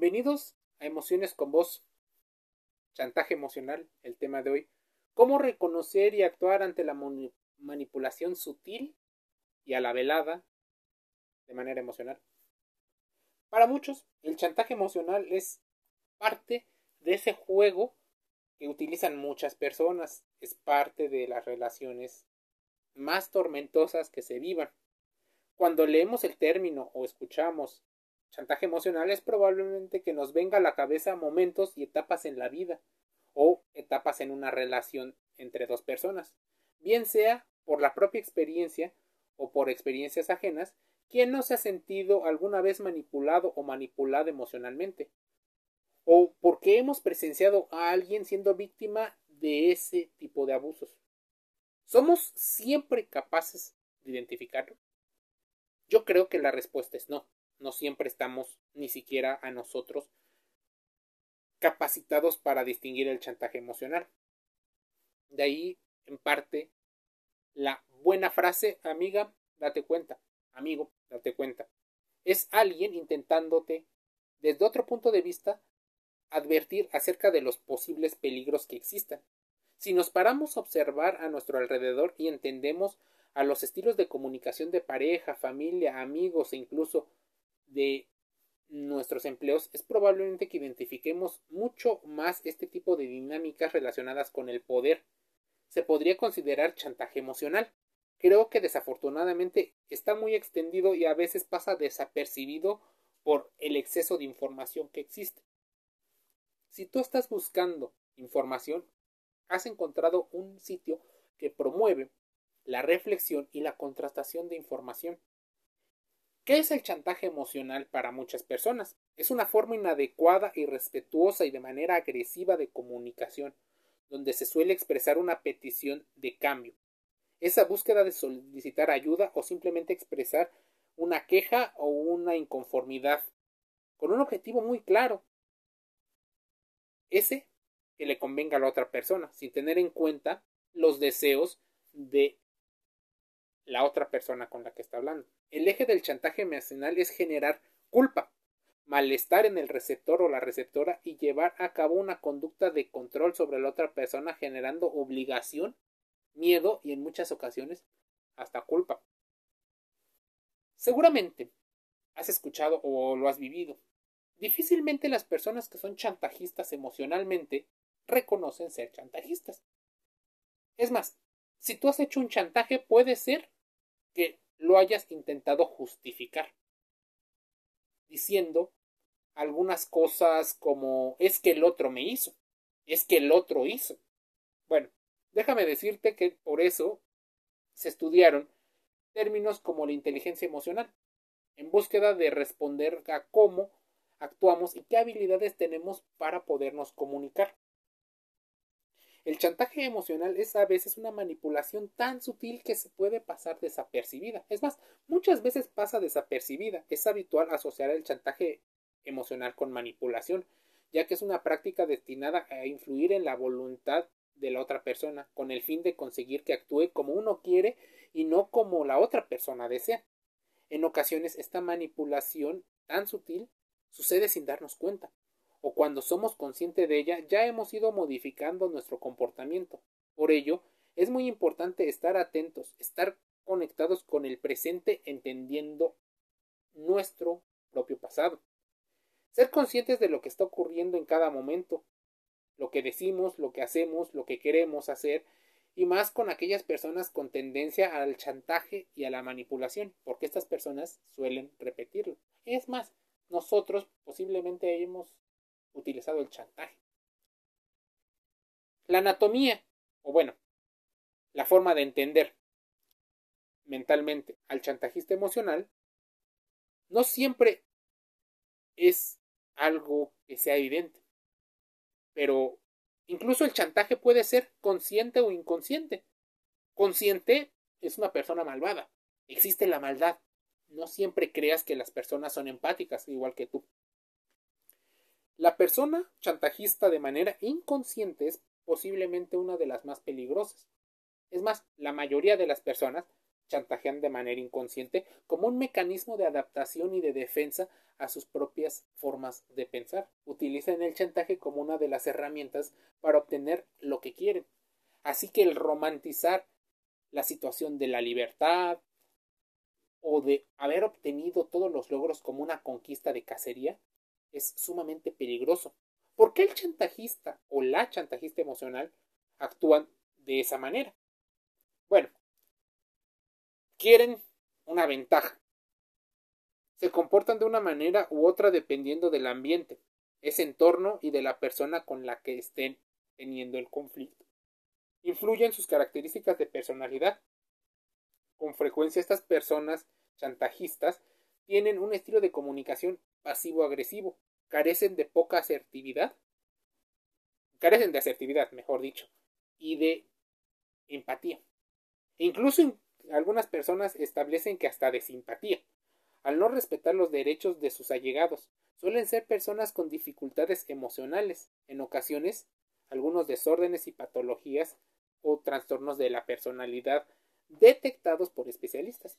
Bienvenidos a Emociones con Voz. Chantaje emocional, el tema de hoy. ¿Cómo reconocer y actuar ante la manipulación sutil y a la velada de manera emocional? Para muchos, el chantaje emocional es parte de ese juego que utilizan muchas personas. Es parte de las relaciones más tormentosas que se vivan. Cuando leemos el término o escuchamos chantaje emocional es probablemente que nos venga a la cabeza momentos y etapas en la vida o etapas en una relación entre dos personas, bien sea por la propia experiencia o por experiencias ajenas, quien no se ha sentido alguna vez manipulado o manipulado emocionalmente, o porque hemos presenciado a alguien siendo víctima de ese tipo de abusos. ¿Somos siempre capaces de identificarlo? Yo creo que la respuesta es no. No siempre estamos ni siquiera a nosotros capacitados para distinguir el chantaje emocional. De ahí, en parte, la buena frase, amiga, date cuenta, amigo, date cuenta. Es alguien intentándote, desde otro punto de vista, advertir acerca de los posibles peligros que existan. Si nos paramos a observar a nuestro alrededor y entendemos a los estilos de comunicación de pareja, familia, amigos e incluso de nuestros empleos, es probablemente que identifiquemos mucho más este tipo de dinámicas relacionadas con el poder. Se podría considerar chantaje emocional. Creo que desafortunadamente está muy extendido y a veces pasa desapercibido por el exceso de información que existe. Si tú estás buscando información, has encontrado un sitio que promueve la reflexión y la contrastación de información. ¿Qué es el chantaje emocional para muchas personas? Es una forma inadecuada, irrespetuosa y de manera agresiva de comunicación, donde se suele expresar una petición de cambio. Esa búsqueda de solicitar ayuda o simplemente expresar una queja o una inconformidad, con un objetivo muy claro. Ese que le convenga a la otra persona, sin tener en cuenta los deseos de la otra persona con la que está hablando. El eje del chantaje emocional es generar culpa, malestar en el receptor o la receptora y llevar a cabo una conducta de control sobre la otra persona generando obligación, miedo y en muchas ocasiones hasta culpa. Seguramente has escuchado o lo has vivido. Difícilmente las personas que son chantajistas emocionalmente reconocen ser chantajistas. Es más, si tú has hecho un chantaje puede ser que lo hayas intentado justificar, diciendo algunas cosas como es que el otro me hizo, es que el otro hizo. Bueno, déjame decirte que por eso se estudiaron términos como la inteligencia emocional, en búsqueda de responder a cómo actuamos y qué habilidades tenemos para podernos comunicar. El chantaje emocional es a veces una manipulación tan sutil que se puede pasar desapercibida. Es más, muchas veces pasa desapercibida. Es habitual asociar el chantaje emocional con manipulación, ya que es una práctica destinada a influir en la voluntad de la otra persona, con el fin de conseguir que actúe como uno quiere y no como la otra persona desea. En ocasiones esta manipulación tan sutil sucede sin darnos cuenta o cuando somos conscientes de ella, ya hemos ido modificando nuestro comportamiento. Por ello, es muy importante estar atentos, estar conectados con el presente entendiendo nuestro propio pasado. Ser conscientes de lo que está ocurriendo en cada momento, lo que decimos, lo que hacemos, lo que queremos hacer, y más con aquellas personas con tendencia al chantaje y a la manipulación, porque estas personas suelen repetirlo. Es más, nosotros posiblemente hemos utilizado el chantaje. La anatomía, o bueno, la forma de entender mentalmente al chantajista emocional, no siempre es algo que sea evidente. Pero incluso el chantaje puede ser consciente o inconsciente. Consciente es una persona malvada. Existe la maldad. No siempre creas que las personas son empáticas, igual que tú. La persona chantajista de manera inconsciente es posiblemente una de las más peligrosas. Es más, la mayoría de las personas chantajean de manera inconsciente como un mecanismo de adaptación y de defensa a sus propias formas de pensar. Utilizan el chantaje como una de las herramientas para obtener lo que quieren. Así que el romantizar la situación de la libertad o de haber obtenido todos los logros como una conquista de cacería es sumamente peligroso. ¿Por qué el chantajista o la chantajista emocional actúan de esa manera? Bueno, quieren una ventaja. Se comportan de una manera u otra dependiendo del ambiente, ese entorno y de la persona con la que estén teniendo el conflicto. Influyen sus características de personalidad. Con frecuencia estas personas chantajistas tienen un estilo de comunicación pasivo-agresivo, carecen de poca asertividad, carecen de asertividad, mejor dicho, y de empatía. E incluso algunas personas establecen que hasta de simpatía, al no respetar los derechos de sus allegados. Suelen ser personas con dificultades emocionales, en ocasiones algunos desórdenes y patologías o trastornos de la personalidad detectados por especialistas.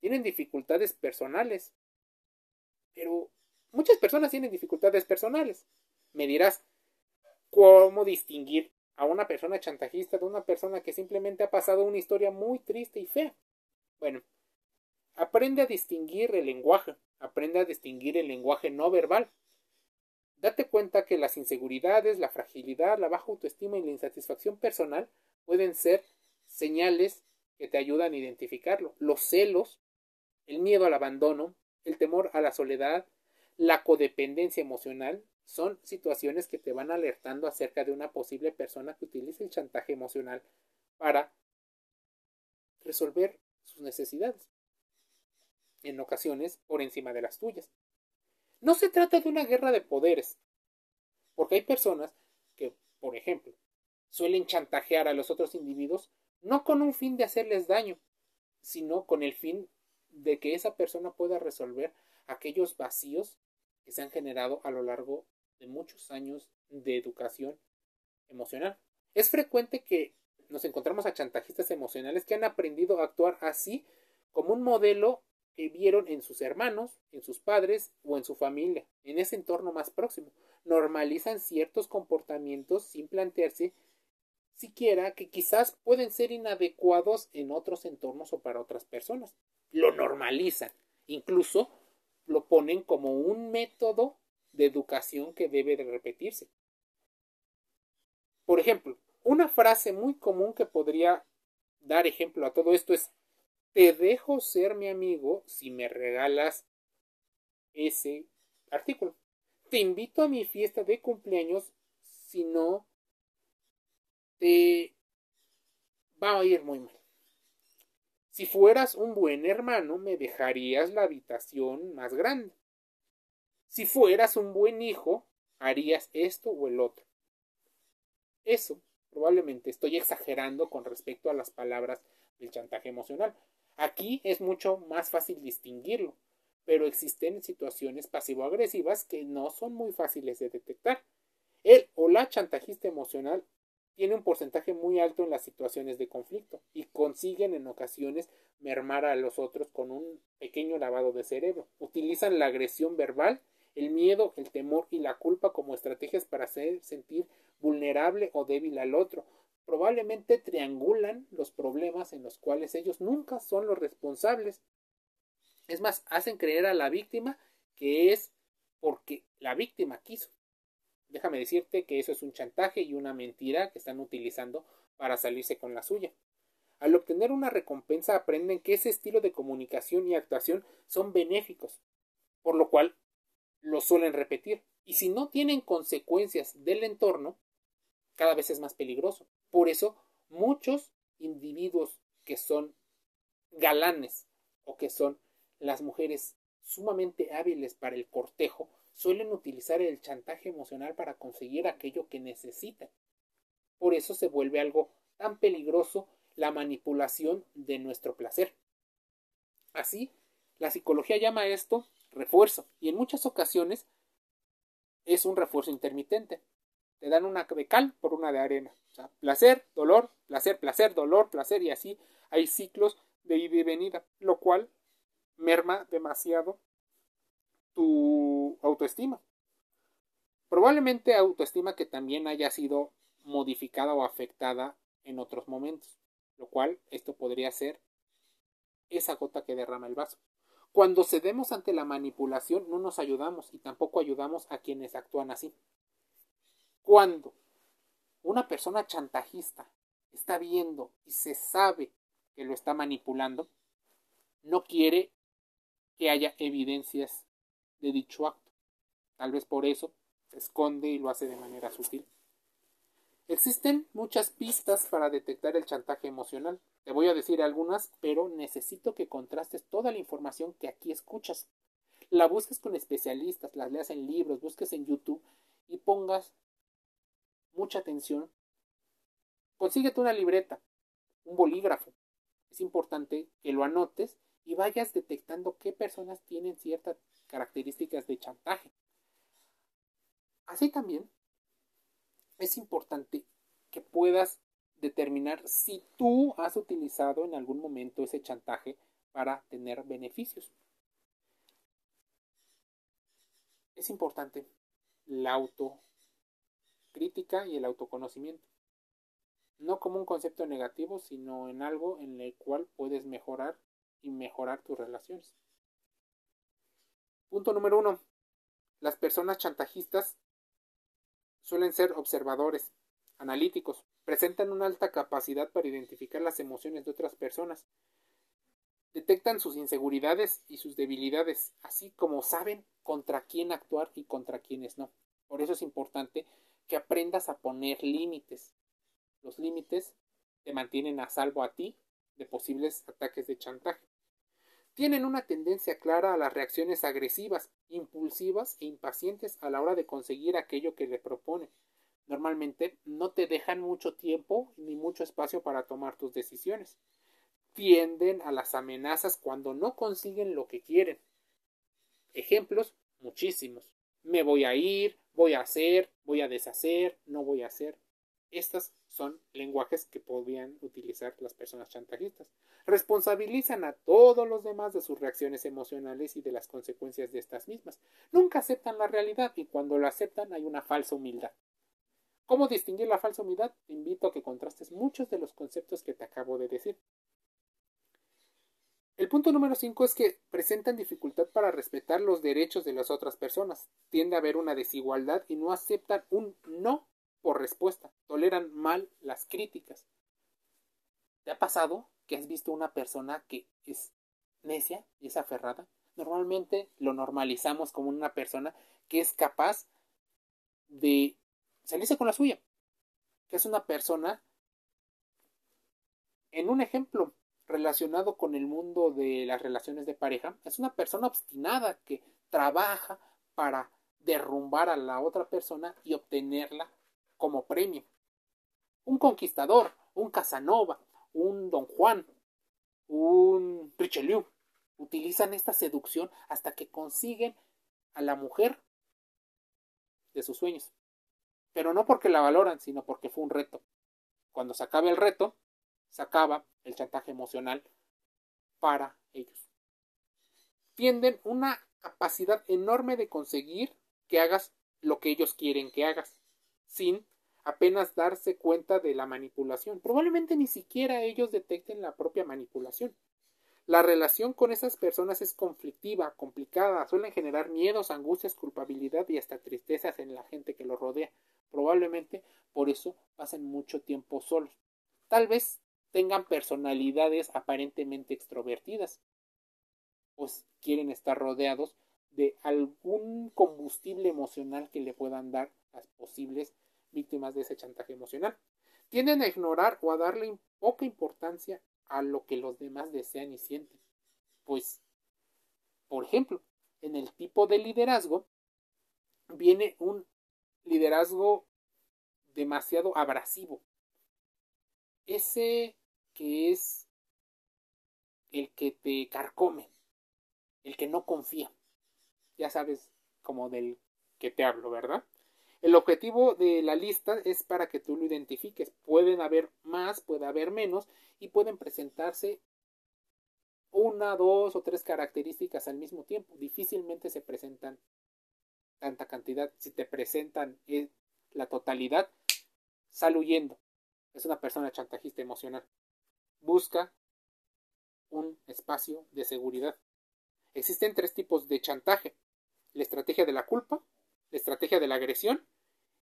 Tienen dificultades personales, pero muchas personas tienen dificultades personales. Me dirás, ¿cómo distinguir a una persona chantajista de una persona que simplemente ha pasado una historia muy triste y fea? Bueno, aprende a distinguir el lenguaje, aprende a distinguir el lenguaje no verbal. Date cuenta que las inseguridades, la fragilidad, la baja autoestima y la insatisfacción personal pueden ser señales que te ayudan a identificarlo. Los celos, el miedo al abandono, el temor a la soledad, la codependencia emocional, son situaciones que te van alertando acerca de una posible persona que utilice el chantaje emocional para resolver sus necesidades, en ocasiones por encima de las tuyas. No se trata de una guerra de poderes, porque hay personas que, por ejemplo, suelen chantajear a los otros individuos no con un fin de hacerles daño, sino con el fin de que esa persona pueda resolver aquellos vacíos que se han generado a lo largo de muchos años de educación emocional. Es frecuente que nos encontramos a chantajistas emocionales que han aprendido a actuar así como un modelo que vieron en sus hermanos, en sus padres o en su familia, en ese entorno más próximo. Normalizan ciertos comportamientos sin plantearse siquiera que quizás pueden ser inadecuados en otros entornos o para otras personas. Lo normalizan, incluso lo ponen como un método de educación que debe de repetirse. Por ejemplo, una frase muy común que podría dar ejemplo a todo esto es te dejo ser mi amigo si me regalas ese artículo. Te invito a mi fiesta de cumpleaños si no te va a ir muy mal. Si fueras un buen hermano, me dejarías la habitación más grande. Si fueras un buen hijo, harías esto o el otro. Eso, probablemente estoy exagerando con respecto a las palabras del chantaje emocional. Aquí es mucho más fácil distinguirlo, pero existen situaciones pasivo-agresivas que no son muy fáciles de detectar. El o la chantajista emocional tiene un porcentaje muy alto en las situaciones de conflicto y consiguen en ocasiones mermar a los otros con un pequeño lavado de cerebro. Utilizan la agresión verbal, el miedo, el temor y la culpa como estrategias para hacer sentir vulnerable o débil al otro. Probablemente triangulan los problemas en los cuales ellos nunca son los responsables. Es más, hacen creer a la víctima que es porque la víctima quiso. Déjame decirte que eso es un chantaje y una mentira que están utilizando para salirse con la suya. Al obtener una recompensa aprenden que ese estilo de comunicación y actuación son benéficos, por lo cual lo suelen repetir. Y si no tienen consecuencias del entorno, cada vez es más peligroso. Por eso, muchos individuos que son galanes o que son las mujeres sumamente hábiles para el cortejo suelen utilizar el chantaje emocional para conseguir aquello que necesitan. Por eso se vuelve algo tan peligroso la manipulación de nuestro placer. Así, la psicología llama esto refuerzo y en muchas ocasiones es un refuerzo intermitente. Te dan una de cal por una de arena. placer, dolor, placer, placer, dolor, placer y así hay ciclos de ida y venida, lo cual merma demasiado tu autoestima. Probablemente autoestima que también haya sido modificada o afectada en otros momentos, lo cual esto podría ser esa gota que derrama el vaso. Cuando cedemos ante la manipulación no nos ayudamos y tampoco ayudamos a quienes actúan así. Cuando una persona chantajista está viendo y se sabe que lo está manipulando, no quiere que haya evidencias de dicho acto. Tal vez por eso se esconde y lo hace de manera sutil. Existen muchas pistas para detectar el chantaje emocional. Te voy a decir algunas, pero necesito que contrastes toda la información que aquí escuchas. La busques con especialistas, las leas en libros, busques en YouTube y pongas mucha atención. Consíguete una libreta, un bolígrafo. Es importante que lo anotes y vayas detectando qué personas tienen ciertas características de chantaje. Así también es importante que puedas determinar si tú has utilizado en algún momento ese chantaje para tener beneficios. Es importante la autocrítica y el autoconocimiento. No como un concepto negativo, sino en algo en el cual puedes mejorar y mejorar tus relaciones. Punto número uno. Las personas chantajistas suelen ser observadores, analíticos, presentan una alta capacidad para identificar las emociones de otras personas, detectan sus inseguridades y sus debilidades, así como saben contra quién actuar y contra quiénes no. Por eso es importante que aprendas a poner límites. Los límites te mantienen a salvo a ti de posibles ataques de chantaje tienen una tendencia clara a las reacciones agresivas, impulsivas e impacientes a la hora de conseguir aquello que le proponen. Normalmente no te dejan mucho tiempo ni mucho espacio para tomar tus decisiones. Tienden a las amenazas cuando no consiguen lo que quieren. Ejemplos muchísimos. Me voy a ir, voy a hacer, voy a deshacer, no voy a hacer. Estas son lenguajes que podrían utilizar las personas chantajistas. Responsabilizan a todos los demás de sus reacciones emocionales y de las consecuencias de estas mismas. Nunca aceptan la realidad y cuando lo aceptan hay una falsa humildad. ¿Cómo distinguir la falsa humildad? Te invito a que contrastes muchos de los conceptos que te acabo de decir. El punto número 5 es que presentan dificultad para respetar los derechos de las otras personas. Tiende a haber una desigualdad y no aceptan un no por respuesta, toleran mal las críticas. ¿Te ha pasado que has visto una persona que es necia y es aferrada? Normalmente lo normalizamos como una persona que es capaz de salirse con la suya, que es una persona, en un ejemplo relacionado con el mundo de las relaciones de pareja, es una persona obstinada que trabaja para derrumbar a la otra persona y obtenerla como premio. Un conquistador, un Casanova, un Don Juan, un Richelieu, utilizan esta seducción hasta que consiguen a la mujer de sus sueños. Pero no porque la valoran, sino porque fue un reto. Cuando se acabe el reto, se acaba el chantaje emocional para ellos. Tienden una capacidad enorme de conseguir que hagas lo que ellos quieren que hagas, sin apenas darse cuenta de la manipulación. Probablemente ni siquiera ellos detecten la propia manipulación. La relación con esas personas es conflictiva, complicada, suelen generar miedos, angustias, culpabilidad y hasta tristezas en la gente que los rodea. Probablemente por eso pasen mucho tiempo solos. Tal vez tengan personalidades aparentemente extrovertidas, pues quieren estar rodeados de algún combustible emocional que le puedan dar las posibles víctimas de ese chantaje emocional. Tienden a ignorar o a darle poca importancia a lo que los demás desean y sienten. Pues, por ejemplo, en el tipo de liderazgo viene un liderazgo demasiado abrasivo. Ese que es el que te carcome, el que no confía. Ya sabes como del que te hablo, ¿verdad? El objetivo de la lista es para que tú lo identifiques. Pueden haber más, puede haber menos y pueden presentarse una, dos o tres características al mismo tiempo. Difícilmente se presentan tanta cantidad. Si te presentan eh, la totalidad, sal huyendo. Es una persona chantajista emocional. Busca un espacio de seguridad. Existen tres tipos de chantaje. La estrategia de la culpa, la estrategia de la agresión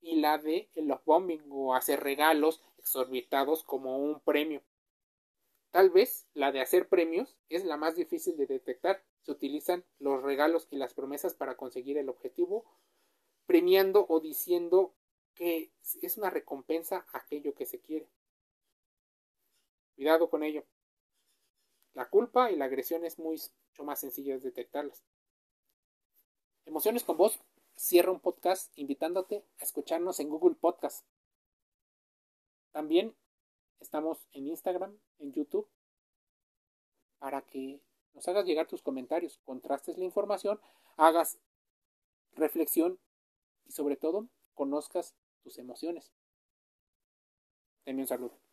y la de love bombing o hacer regalos exorbitados como un premio. Tal vez la de hacer premios es la más difícil de detectar. Se utilizan los regalos y las promesas para conseguir el objetivo, premiando o diciendo que es una recompensa aquello que se quiere. Cuidado con ello. La culpa y la agresión es mucho más sencillo de detectarlas. Emociones con vos cierra un podcast invitándote a escucharnos en Google Podcast. También Estamos en Instagram, en YouTube, para que nos hagas llegar tus comentarios, contrastes la información, hagas reflexión y sobre todo conozcas tus emociones. Denme un saludo.